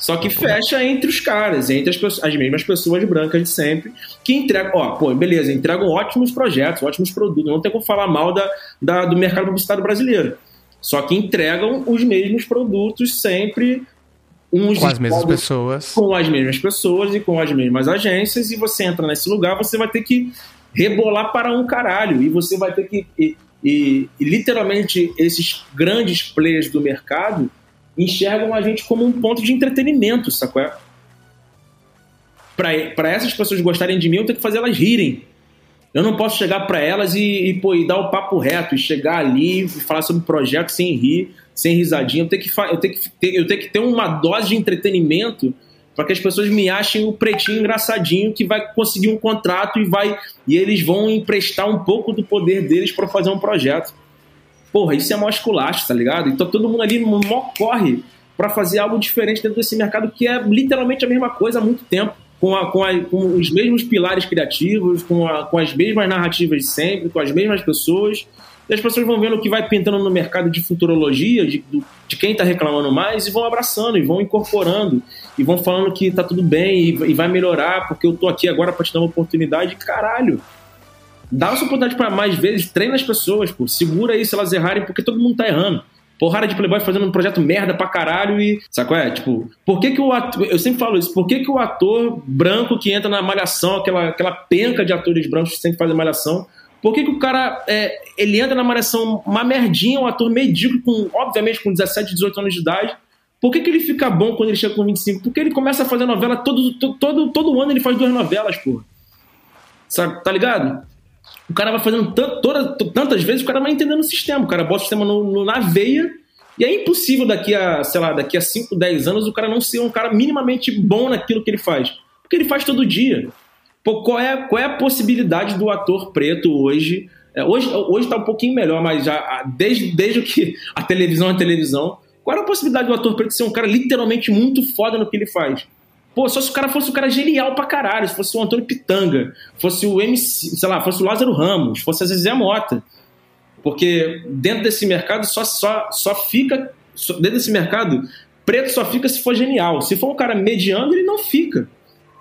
B: Só que fecha entre os caras, entre as, pessoas, as mesmas pessoas brancas de sempre, que entregam, ó, pô, beleza, entregam ótimos projetos, ótimos produtos, não tem como falar mal da, da, do mercado publicitário brasileiro. Só que entregam os mesmos produtos sempre,
A: uns com as mesmas pessoas.
B: Com as mesmas pessoas e com as mesmas agências, e você entra nesse lugar, você vai ter que rebolar para um caralho. E você vai ter que. E, e, literalmente, esses grandes players do mercado enxergam a gente como um ponto de entretenimento, sacou? Para essas pessoas gostarem de mim, eu tenho que fazer elas rirem. Eu não posso chegar para elas e, e, pô, e dar o papo reto, e chegar ali e falar sobre o projeto sem rir, sem risadinha. Eu tenho que, eu tenho que, ter, eu tenho que ter uma dose de entretenimento para que as pessoas me achem o pretinho engraçadinho que vai conseguir um contrato e vai e eles vão emprestar um pouco do poder deles para fazer um projeto. Porra, isso é mó tá ligado? Então todo mundo ali mó corre para fazer algo diferente dentro desse mercado que é literalmente a mesma coisa há muito tempo. Com, a, com, a, com os mesmos pilares criativos, com, a, com as mesmas narrativas sempre, com as mesmas pessoas, e as pessoas vão vendo o que vai pintando no mercado de futurologia, de, de quem está reclamando mais, e vão abraçando, e vão incorporando, e vão falando que tá tudo bem, e, e vai melhorar, porque eu tô aqui agora para te dar uma oportunidade. Caralho! Dá essa oportunidade para mais vezes, treina as pessoas, pô. Segura aí se elas errarem, porque todo mundo tá errando porrada de Playboy fazendo um projeto merda pra caralho e. Qual é? Tipo, por que, que o ator. Eu sempre falo isso, por que, que o ator branco que entra na malhação, aquela, aquela penca de atores brancos que sempre fazem malhação, por que, que o cara é, ele entra na malhação uma merdinha, um ator medíocre, com, obviamente com 17, 18 anos de idade? Por que, que ele fica bom quando ele chega com 25? Porque ele começa a fazer novela todo, todo, todo, todo ano, ele faz duas novelas, porra. Sabe, tá ligado? O cara vai fazendo toda, tantas vezes, o cara vai entendendo o sistema. O cara bota o sistema no, no, na veia e é impossível daqui a, sei lá, daqui a 5, 10 anos o cara não ser um cara minimamente bom naquilo que ele faz. Porque ele faz todo dia. Pô, qual, é, qual é a possibilidade do ator preto hoje? É, hoje está um pouquinho melhor, mas já desde, desde que *laughs* a televisão é televisão, qual é a possibilidade do ator preto ser um cara literalmente muito foda no que ele faz? Pô, só se o cara fosse um cara genial pra caralho, se fosse o Antônio Pitanga, fosse o MC, sei lá, fosse o Lázaro Ramos, fosse a Zezé Mota. Porque dentro desse mercado só, só, só fica dentro desse mercado, preto só fica se for genial. Se for um cara mediano, ele não fica.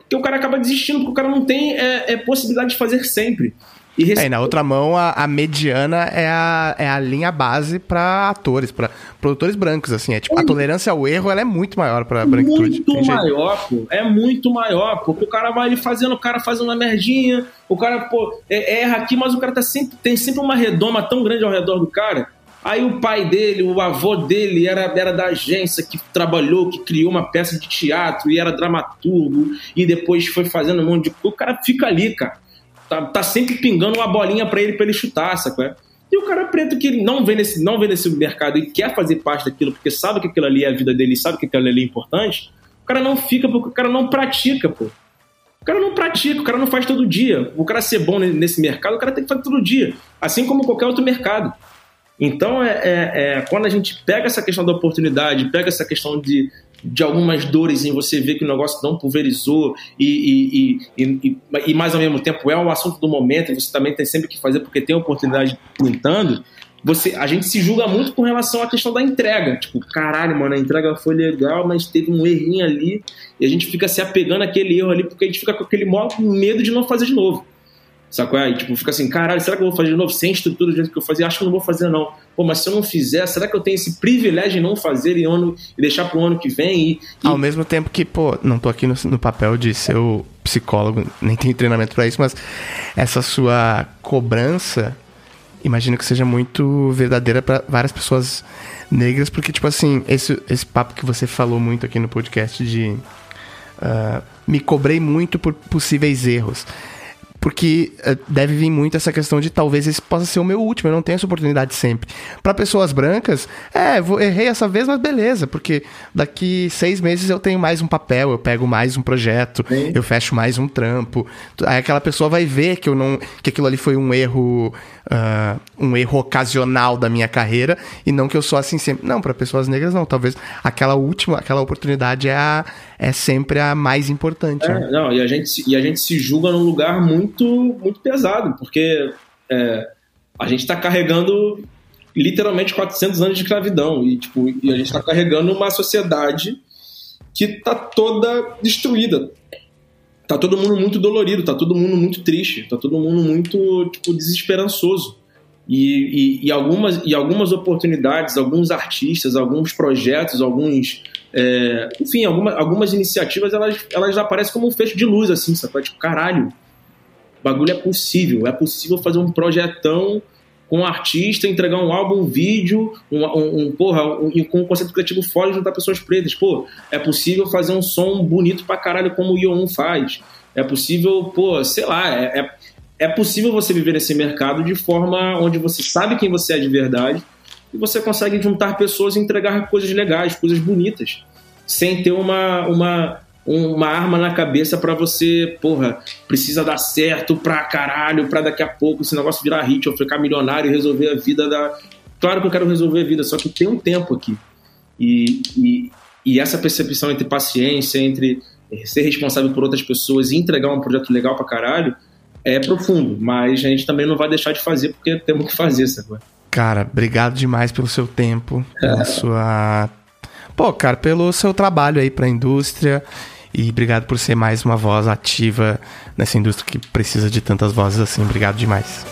B: Porque o cara acaba desistindo, porque o cara não tem é, é possibilidade de fazer sempre.
A: E rec... é, na outra mão, a, a, mediana é a, é a linha base para atores, para produtores brancos, assim. É tipo, é. a tolerância ao erro ela é muito maior para branquitude.
B: Muito maior, pô. É muito maior, porque o cara vai ali fazendo, o cara faz uma merdinha, o cara, pô, é, erra aqui, mas o cara tá sempre, tem sempre uma redoma tão grande ao redor do cara. Aí o pai dele, o avô dele era, era da agência que trabalhou, que criou uma peça de teatro e era dramaturgo e depois foi fazendo um monte de coisa. O cara fica ali, cara tá, tá sempre pingando uma bolinha para ele para ele chutar, sacou? É? E o cara preto que não vê, nesse, não vê nesse mercado e quer fazer parte daquilo, porque sabe que aquilo ali é a vida dele, sabe que aquilo ali é importante, o cara não fica porque o cara não pratica, pô. O cara não pratica, o cara não faz todo dia. O cara ser bom nesse mercado, o cara tem que fazer todo dia. Assim como qualquer outro mercado. Então, é, é, é, quando a gente pega essa questão da oportunidade, pega essa questão de, de algumas dores em você ver que o negócio não pulverizou e, e, e, e, mais ao mesmo tempo é o assunto do momento, e você também tem sempre que fazer porque tem oportunidade pintando, você, a gente se julga muito com relação à questão da entrega. Tipo, caralho, mano, a entrega foi legal, mas teve um errinho ali, e a gente fica se apegando àquele erro ali porque a gente fica com aquele maior medo de não fazer de novo. Sacou? Aí, tipo, fica assim, caralho, será que eu vou fazer de novo sem estrutura do jeito que eu fazia? Acho que não vou fazer, não. Pô, mas se eu não fizer, será que eu tenho esse privilégio de não fazer e, ano, e deixar pro ano que vem? E,
A: e... Ao mesmo tempo que, pô, não tô aqui no, no papel de ser o psicólogo, nem tenho treinamento para isso, mas essa sua cobrança, imagino que seja muito verdadeira para várias pessoas negras, porque, tipo assim, esse, esse papo que você falou muito aqui no podcast de. Uh, me cobrei muito por possíveis erros porque uh, deve vir muito essa questão de talvez esse possa ser o meu último, eu não tenho essa oportunidade sempre. Para pessoas brancas, é, vou, errei essa vez, mas beleza, porque daqui seis meses eu tenho mais um papel, eu pego mais um projeto, Sim. eu fecho mais um trampo. Aí aquela pessoa vai ver que eu não, que aquilo ali foi um erro, uh, um erro ocasional da minha carreira e não que eu sou assim sempre. Não, para pessoas negras não, talvez aquela última, aquela oportunidade é a é sempre a mais importante. É,
B: né? Não, e a, gente, e a gente se julga num lugar muito, muito pesado, porque é, a gente está carregando literalmente 400 anos de escravidão e, tipo, e a gente está carregando uma sociedade que está toda destruída. Tá todo mundo muito dolorido, tá todo mundo muito triste, tá todo mundo muito tipo, desesperançoso. E, e, e, algumas, e algumas oportunidades, alguns artistas, alguns projetos, alguns é, enfim, alguma, algumas iniciativas elas, elas aparecem como um fecho de luz, assim, sabe? Tipo, caralho, bagulho é possível. É possível fazer um projetão com um artista, entregar um álbum, um vídeo, um, um, um porra, um, com um conceito criativo foda e juntar pessoas pretas. Pô, é possível fazer um som bonito pra caralho como o Ion faz. É possível, pô, sei lá, é, é, é possível você viver nesse mercado de forma onde você sabe quem você é de verdade e você consegue juntar pessoas e entregar coisas legais, coisas bonitas, sem ter uma, uma, uma arma na cabeça para você, porra, precisa dar certo pra caralho, pra daqui a pouco esse negócio virar hit, ou ficar milionário e resolver a vida da. Claro que eu quero resolver a vida, só que tem um tempo aqui. E, e, e essa percepção entre paciência, entre ser responsável por outras pessoas e entregar um projeto legal pra caralho é profundo, mas a gente também não vai deixar de fazer porque temos que fazer, sabe?
A: Cara, obrigado demais pelo seu tempo, pela *laughs* sua. Pô, cara, pelo seu trabalho aí pra indústria. E obrigado por ser mais uma voz ativa nessa indústria que precisa de tantas vozes assim. Obrigado demais.